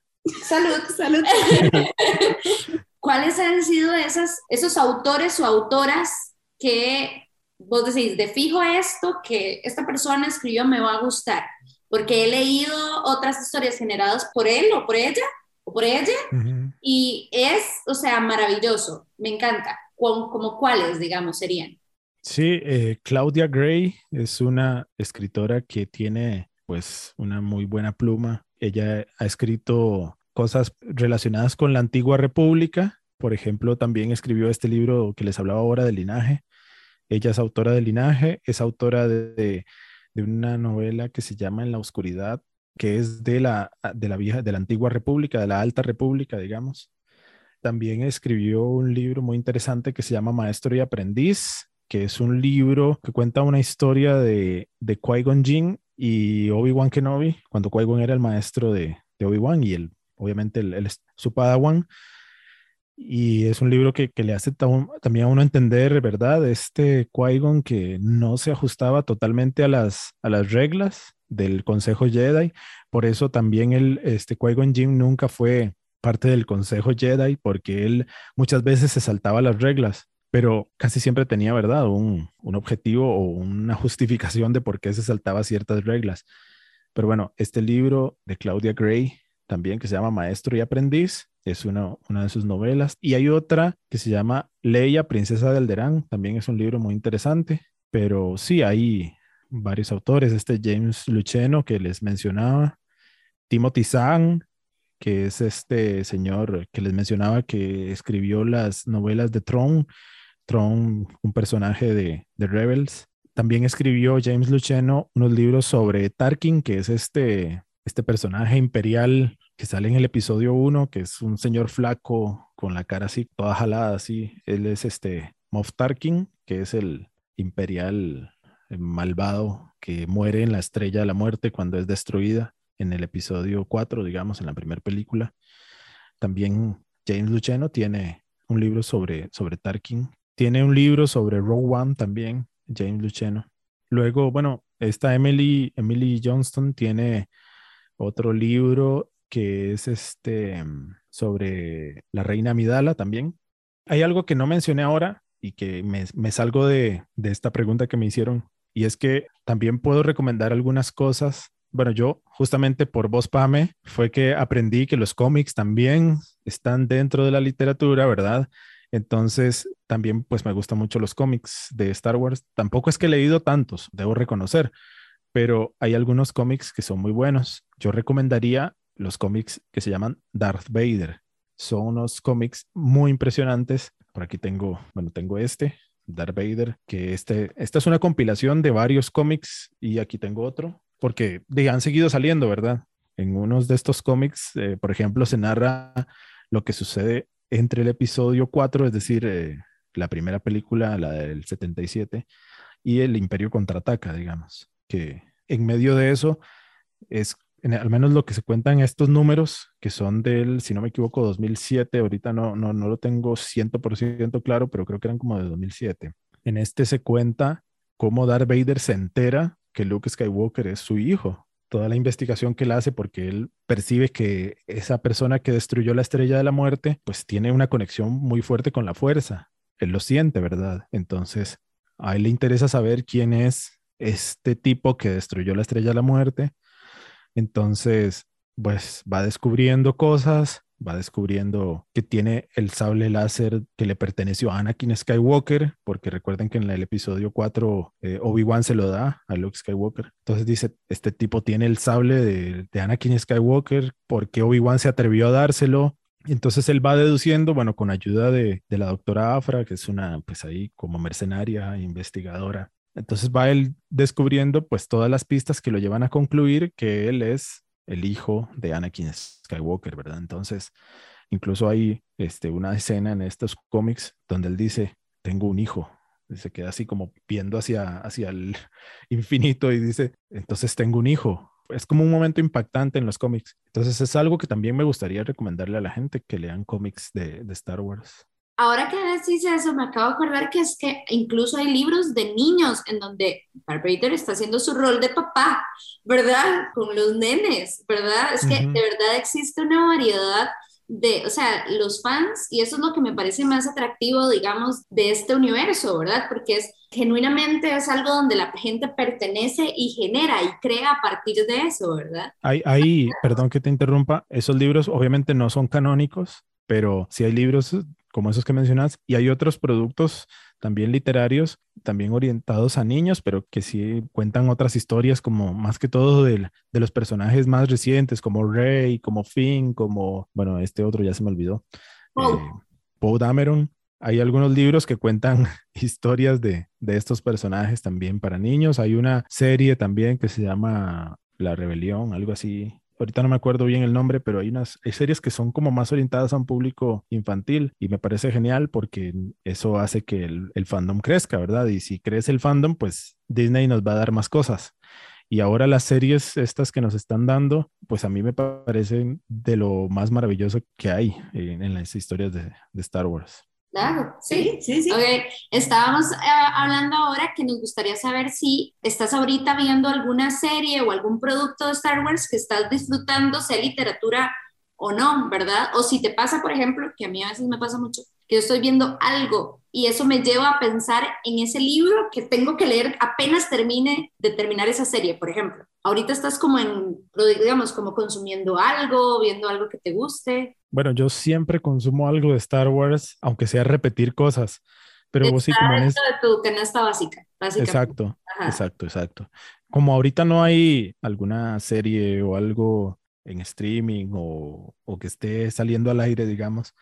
[SPEAKER 14] salud,
[SPEAKER 12] Salud.
[SPEAKER 14] ¿cuáles han sido esas, esos autores o autoras que vos decís, de fijo esto que esta persona escribió me va a gustar? Porque he leído otras historias generadas por él o por ella o por ella y es, o sea, maravilloso, me encanta. ¿Como, como cuáles, digamos, serían?
[SPEAKER 13] Sí, eh, Claudia Gray es una escritora que tiene pues una muy buena pluma. Ella ha escrito cosas relacionadas con la antigua república. Por ejemplo, también escribió este libro que les hablaba ahora de Linaje. Ella es autora de Linaje, es autora de, de- una novela que se llama En la oscuridad, que es de la, de la vieja, de la antigua república, de la alta república, digamos. También escribió un libro muy interesante que se llama Maestro y Aprendiz, que es un libro que cuenta una historia de, de Qui-Gon Jinn y Obi-Wan Kenobi, cuando Qui-Gon era el maestro de, de Obi-Wan y él, obviamente, él es su Padawan. Y es un libro que, que le hace tam- también a uno entender, ¿verdad? Este Qui-Gon que no se ajustaba totalmente a las, a las reglas del Consejo Jedi. Por eso también él, este Qui-Gon Jinn nunca fue parte del Consejo Jedi porque él muchas veces se saltaba las reglas, pero casi siempre tenía, ¿verdad? Un, un objetivo o una justificación de por qué se saltaba ciertas reglas. Pero bueno, este libro de Claudia Gray, también que se llama Maestro y Aprendiz, es una, una de sus novelas. Y hay otra que se llama Leia, Princesa de Alderán, también es un libro muy interesante, pero sí, hay varios autores, este James Luceno que les mencionaba, Timothy Zahn, que es este señor que les mencionaba que escribió las novelas de Tron, Tron, un personaje de, de Rebels. También escribió James Luceno unos libros sobre Tarkin, que es este, este personaje imperial que sale en el episodio 1, que es un señor flaco con la cara así, toda jalada así. Él es este Moff Tarkin, que es el imperial eh, malvado que muere en la estrella de la muerte cuando es destruida en el episodio 4, digamos, en la primera película. También James Luceno tiene un libro sobre, sobre Tarkin. Tiene un libro sobre Rogue One también, James Luceno. Luego, bueno, esta Emily, Emily Johnston tiene otro libro que es este sobre la reina Amidala también. Hay algo que no mencioné ahora y que me, salgo de, de esta pregunta que me hicieron y es que también puedo recomendar algunas cosas bueno, yo justamente por vos, Pame, fue que aprendí que los cómics también están dentro de la literatura, ¿verdad? Entonces, también pues me gustan mucho los cómics de Star Wars. Tampoco es que he leído tantos, debo reconocer, pero hay algunos cómics que son muy buenos. Yo recomendaría los cómics que se llaman Darth Vader. Son unos cómics muy impresionantes. Por aquí tengo, bueno, tengo este, Darth Vader, que este, esta es una compilación de varios cómics y aquí tengo otro, porque han seguido saliendo, ¿verdad? En unos de estos cómics, eh, por ejemplo, se narra lo que sucede entre el episodio 4, es decir, eh, la primera película, la del 77, y el Imperio contraataca, digamos, que en medio de eso es al menos lo que se cuentan estos números, que son del, si no me equivoco, 2007, ahorita no, no, no lo tengo 100% claro, pero creo que eran como de 2007. En este se cuenta cómo Darth Vader se entera que Luke Skywalker es su hijo. Toda la investigación que él hace porque él percibe que esa persona que destruyó la estrella de la muerte, pues tiene una conexión muy fuerte con la fuerza. Él lo siente, ¿verdad? Entonces, a él le interesa saber quién es este tipo que destruyó la estrella de la muerte. Entonces, pues va descubriendo cosas, va descubriendo que tiene el sable láser que le perteneció a Anakin Skywalker, porque recuerden que en el episodio 4 eh, Obi-Wan se lo da a Luke Skywalker. Entonces dice, este tipo tiene el sable de, Anakin Skywalker, porque Obi-Wan se atrevió a dárselo? Entonces él va deduciendo, bueno, con ayuda de, de la doctora Afra, que es una, pues ahí como mercenaria, investigadora. Entonces va él descubriendo pues todas las pistas que lo llevan a concluir que él es el hijo de Anakin Skywalker, ¿verdad? Entonces, incluso hay este, una escena en estos cómics donde él dice, tengo un hijo. Se queda así como viendo hacia, hacia el infinito y dice, entonces tengo un hijo. Es como un momento impactante en los cómics. Entonces es algo que también me gustaría recomendarle a la gente que lean cómics de, de Star Wars.
[SPEAKER 14] Ahora que decís eso, me acabo de acordar que es que incluso hay libros de niños en donde Vader está haciendo su rol de papá, ¿verdad? Con los nenes, ¿verdad? Es que de verdad existe una variedad de, o sea, los fans, y eso es lo que me parece más atractivo, digamos, de este universo, ¿verdad? Porque es genuinamente es algo donde la gente pertenece y genera y crea a partir de eso, ¿verdad?
[SPEAKER 13] Hay, hay, perdón que te interrumpa, esos libros obviamente no son canónicos, pero sí hay libros como esos que mencionas, y hay otros productos también literarios, también orientados a niños, pero que sí cuentan otras historias, como más que todo de, de los personajes más recientes, como Rey, como Finn, como, bueno, este otro ya se me olvidó,
[SPEAKER 14] Poe
[SPEAKER 13] eh, Dameron. Hay algunos libros que cuentan historias de, de estos personajes también para niños. Hay una serie también que se llama La Rebelión, algo así, ahorita no me acuerdo bien el nombre, pero hay unas series que son como más orientadas a un público infantil y me parece genial porque eso hace que el, fandom crezca, ¿verdad? Y si crece el fandom, pues Disney nos va a dar más cosas. Y ahora las series estas que nos están dando, pues a mí me parecen de lo más maravilloso que hay en, las historias de Star Wars.
[SPEAKER 14] Claro, sí, sí, sí. Estábamos eh, hablando ahora que nos gustaría saber si estás ahorita viendo alguna serie o algún producto de Star Wars que estás disfrutando, sea literatura o no, ¿verdad? O si te pasa, por ejemplo, que a mí a veces me pasa mucho, que yo estoy viendo algo y eso me lleva a pensar en ese libro que tengo que leer apenas termine de terminar esa serie, por ejemplo. Ahorita estás como en, digamos, como consumiendo algo, viendo algo que te guste.
[SPEAKER 13] Bueno, yo siempre consumo algo de Star Wars, aunque sea repetir cosas. Pero vos sí, como
[SPEAKER 14] en de tu canasta básica.
[SPEAKER 13] Exacto, exacto, exacto. Como ahorita no hay alguna serie o algo en streaming o, o, que esté saliendo al aire, digamos.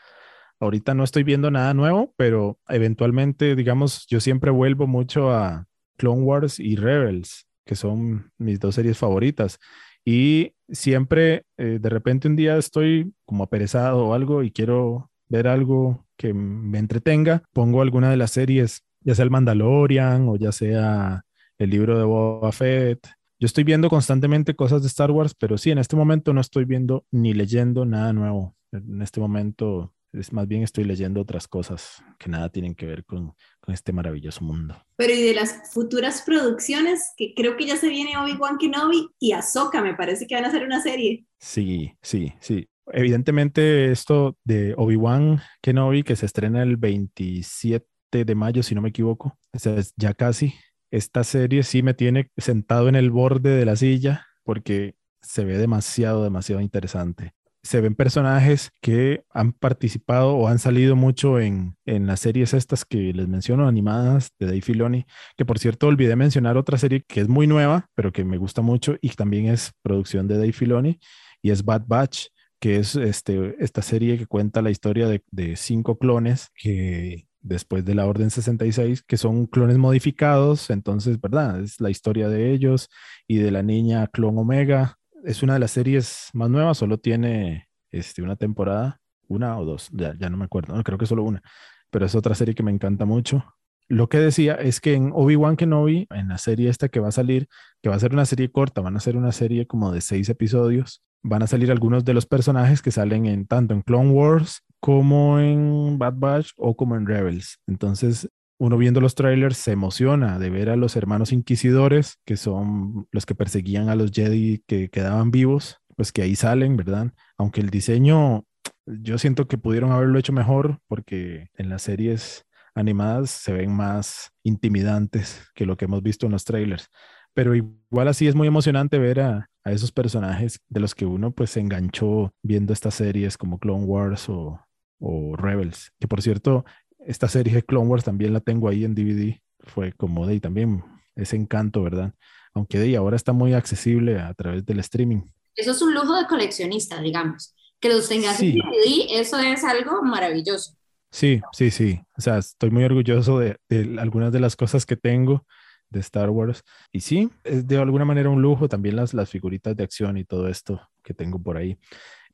[SPEAKER 13] Ahorita no estoy viendo nada nuevo, pero eventualmente, digamos, yo siempre vuelvo mucho a Clone Wars y Rebels, que son mis dos series favoritas. Y siempre, eh, de repente un día estoy como aperezado o algo y quiero ver algo que me entretenga, pongo alguna de las series, ya sea el Mandalorian o ya sea el libro de Boba Fett. Yo estoy viendo constantemente cosas de Star Wars, pero sí, en este momento no estoy viendo ni leyendo nada nuevo. En este momento es más bien estoy leyendo otras cosas que nada tienen que ver con, este maravilloso mundo.
[SPEAKER 12] Pero y de las futuras producciones, que creo que ya se viene Obi-Wan Kenobi y Ahsoka, me parece que van a hacer una serie.
[SPEAKER 13] Sí, sí, sí. Evidentemente esto de Obi-Wan Kenobi que se estrena el 27 de mayo, si no me equivoco, o sea, es ya casi. Esta serie sí me tiene sentado en el borde de la silla porque se ve demasiado, demasiado interesante se ven personajes que han participado o han salido mucho en, en, las series estas que les menciono, animadas de Dave Filoni, que por cierto olvidé mencionar otra serie que es muy nueva, pero que me gusta mucho y también es producción de Dave Filoni, y es Bad Batch, que es este, esta serie que cuenta la historia de, de cinco clones que después de la Orden 66, que son clones modificados, entonces, ¿verdad? Es la historia de ellos y de la niña clon Omega, es una de las series más nuevas, solo tiene este, una temporada, una o dos, ya, ya no me acuerdo, creo que solo una, pero es otra serie que me encanta mucho. Lo que decía es que en Obi-Wan Kenobi, en la serie esta que va a salir, que va a ser una serie corta, van a ser una serie como de seis episodios, van a salir algunos de los personajes que salen en tanto en Clone Wars como en Bad Batch o como en Rebels. Entonces uno viendo los trailers se emociona de ver a los hermanos inquisidores, que son los que perseguían a los Jedi que quedaban vivos, pues que ahí salen, ¿verdad? Aunque el diseño, yo siento que pudieron haberlo hecho mejor porque en las series animadas se ven más intimidantes que lo que hemos visto en los trailers. Pero igual así es muy emocionante ver a, esos personajes de los que uno pues se enganchó viendo estas series como Clone Wars o Rebels. Que por cierto, esta serie de Clone Wars también la tengo ahí en DVD. Fue como de también ese encanto, ¿verdad? Aunque de ahora está muy accesible a través del streaming.
[SPEAKER 14] Eso es un lujo de coleccionista, digamos. Que los tengas en DVD, eso es algo maravilloso.
[SPEAKER 13] Sí, sí, sí. O sea, estoy muy orgulloso de, de, algunas de las cosas que tengo de Star Wars. Y sí, es de alguna manera un lujo también las, las figuritas de acción y todo esto que tengo por ahí.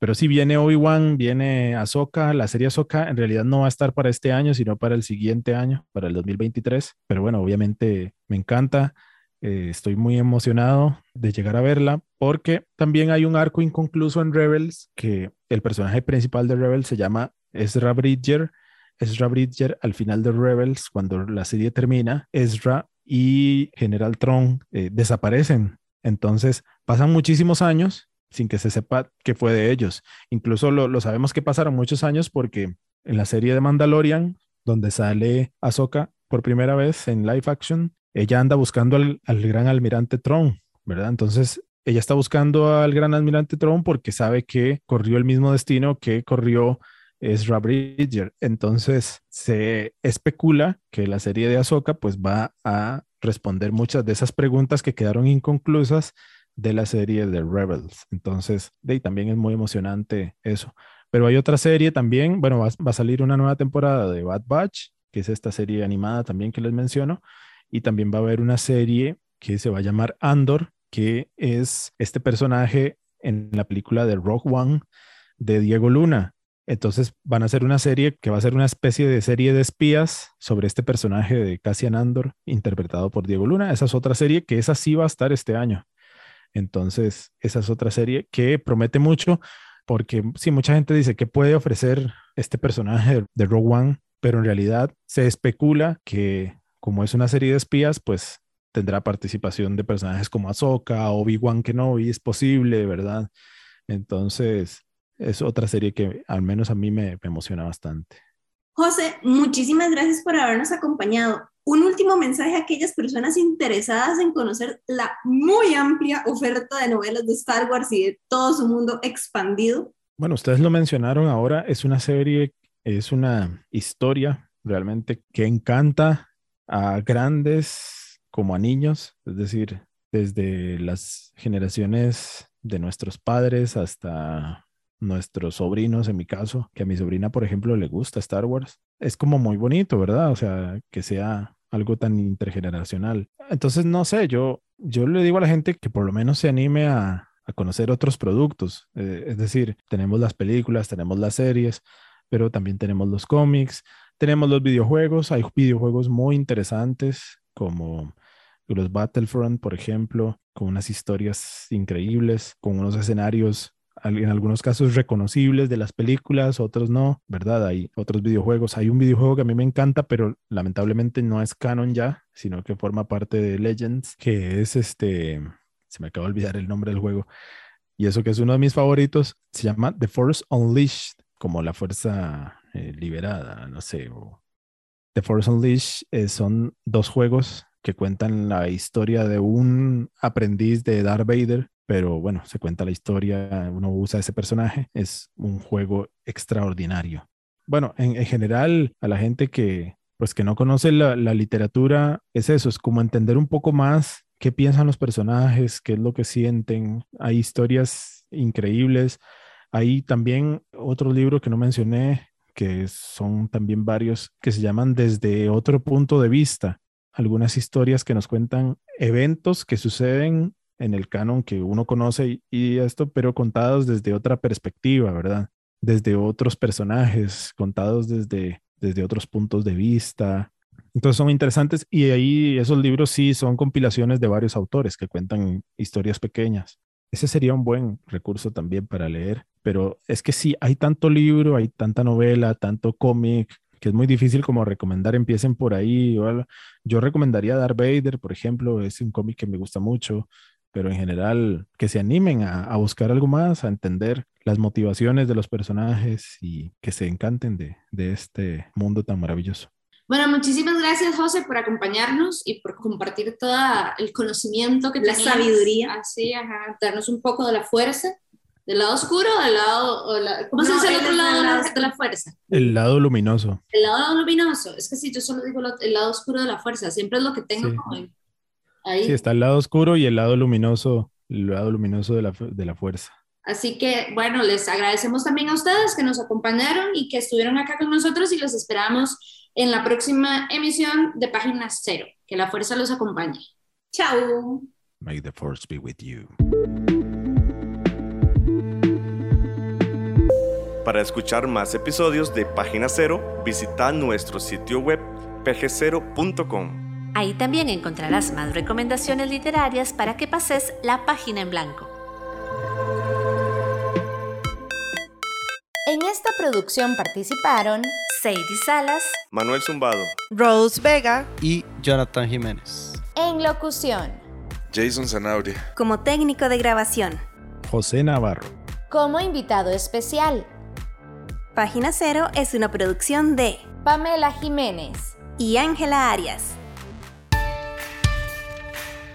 [SPEAKER 13] Pero si viene Obi-Wan, viene Ahsoka. La serie Ahsoka en realidad no va a estar para este año, sino para el siguiente año, para el 2023. Pero bueno, obviamente me encanta. Eh, estoy muy emocionado de llegar a verla porque también hay un arco inconcluso en Rebels que el personaje principal de Rebels se llama Ezra Bridger. Ezra Bridger al final de Rebels, cuando la serie termina, Ezra y General Tron eh, desaparecen. Entonces pasan muchísimos años sin que se sepa que fue de ellos. Incluso lo, sabemos que pasaron muchos años porque en la serie de Mandalorian, donde sale Ahsoka por primera vez en live action, ella anda buscando al, gran almirante Tron, ¿verdad? Entonces, ella está buscando al gran almirante Tron porque sabe que corrió el mismo destino que corrió Ezra Bridger. Entonces, se especula que la serie de Ahsoka pues va a responder muchas de esas preguntas que quedaron inconclusas de la serie de Rebels. Entonces, de también es muy emocionante eso. Pero hay otra serie también, bueno, va, a salir una nueva temporada de Bad Batch, que es esta serie animada también que les menciono, y también va a haber una serie que se va a llamar Andor, que es este personaje en la película de Rock One de Diego Luna. Entonces van a hacer una serie que va a ser una especie de serie de espías sobre este personaje de Cassian Andor, interpretado por Diego Luna. Esa es otra serie que esa sí va a estar este año. Entonces, esa es otra serie que promete mucho porque sí, mucha gente dice que puede ofrecer este personaje de Rogue One, pero en realidad se especula que como es una serie de espías, pues tendrá participación de personajes como Ahsoka, Obi-Wan Kenobi, es posible, ¿verdad? Entonces, es otra serie que al menos a mí me, me emociona bastante.
[SPEAKER 12] José, muchísimas gracias por habernos acompañado un último mensaje a aquellas personas interesadas en conocer la muy amplia oferta de novelas de Star Wars y de todo su mundo expandido.
[SPEAKER 13] Bueno, ustedes lo mencionaron ahora, es una serie, es una historia realmente que encanta a grandes como a niños, es decir, desde las generaciones de nuestros padres hasta nuestros sobrinos, en mi caso, que a mi sobrina, por ejemplo, le gusta Star Wars. Es como muy bonito, ¿verdad? O sea, que sea algo tan intergeneracional. Entonces, no sé, yo, yo le digo a la gente que por lo menos se anime a, a conocer otros productos. Eh, es decir, tenemos las películas, tenemos las series, pero también tenemos los cómics, tenemos los videojuegos. Hay videojuegos muy interesantes como los Battlefront, por ejemplo, con unas historias increíbles, con unos escenarios en algunos casos reconocibles de las películas, otros no, ¿verdad? Hay otros videojuegos. Hay un videojuego que a mí me encanta, pero lamentablemente no es canon ya, sino que forma parte de Legends, que es este, se me acaba de olvidar el nombre del juego, y eso que es uno de mis favoritos, se llama The Force Unleashed, como la fuerza eh, liberada, no sé. The Force Unleashed eh, son dos juegos que cuentan la historia de un aprendiz de Darth Vader, pero bueno, se cuenta la historia, uno usa ese personaje, es un juego extraordinario. Bueno, en, general, a la gente que, pues que no conoce la, la literatura, es eso, es como entender un poco más qué piensan los personajes, qué es lo que sienten. Hay historias increíbles. Hay también otro libro que no mencioné, que son también varios, que se llaman Desde otro punto de vista. Algunas historias que nos cuentan eventos que suceden en el canon que uno conoce y, esto, pero contados desde otra perspectiva, ¿verdad? Desde otros personajes, contados desde, desde otros puntos de vista. Entonces son interesantes y ahí esos libros sí son compilaciones de varios autores que cuentan historias pequeñas. Ese sería un buen recurso también para leer, pero es que sí, hay tanto libro, hay tanta novela, tanto cómic, que es muy difícil como recomendar, empiecen por ahí. Yo recomendaría Darth Vader, por ejemplo, es un cómic que me gusta mucho, pero en general que se animen a, buscar algo más, a entender las motivaciones de los personajes y que se encanten de, de este mundo tan maravilloso.
[SPEAKER 14] Bueno, muchísimas gracias, José, por acompañarnos y por compartir todo el conocimiento que
[SPEAKER 12] La sabiduría.
[SPEAKER 14] Así, ajá, darnos un poco de la fuerza. ¿Del lado oscuro o del lado.? ¿Cómo se dice el otro lado de la, fuerza?
[SPEAKER 13] El lado luminoso.
[SPEAKER 14] El lado luminoso. Es que si yo solo digo el lado oscuro de la fuerza, siempre es lo que tengo como
[SPEAKER 13] ahí. Sí, está el lado oscuro y el lado luminoso, el lado luminoso de la, de la fuerza.
[SPEAKER 14] Así que, bueno, les agradecemos también a ustedes que nos acompañaron y que estuvieron acá con nosotros y los esperamos en la próxima emisión de Página Cero. Que la fuerza los acompañe.
[SPEAKER 12] Chao.
[SPEAKER 13] May the force be with you.
[SPEAKER 1] Para escuchar más episodios de Página Cero, visita nuestro sitio web pgcero.com.
[SPEAKER 2] Ahí también encontrarás más recomendaciones literarias para que pases la página en blanco. En esta producción participaron Sadie Salas,
[SPEAKER 1] Manuel Zumbado,
[SPEAKER 5] Rose Vega
[SPEAKER 6] y Jonathan Jiménez.
[SPEAKER 2] En locución,
[SPEAKER 7] Jason Zanabria.
[SPEAKER 4] Como técnico de grabación,
[SPEAKER 13] José Navarro.
[SPEAKER 2] Como invitado especial,
[SPEAKER 4] Página Cero es una producción de
[SPEAKER 2] Pamela Jiménez
[SPEAKER 4] y Ángela Arias.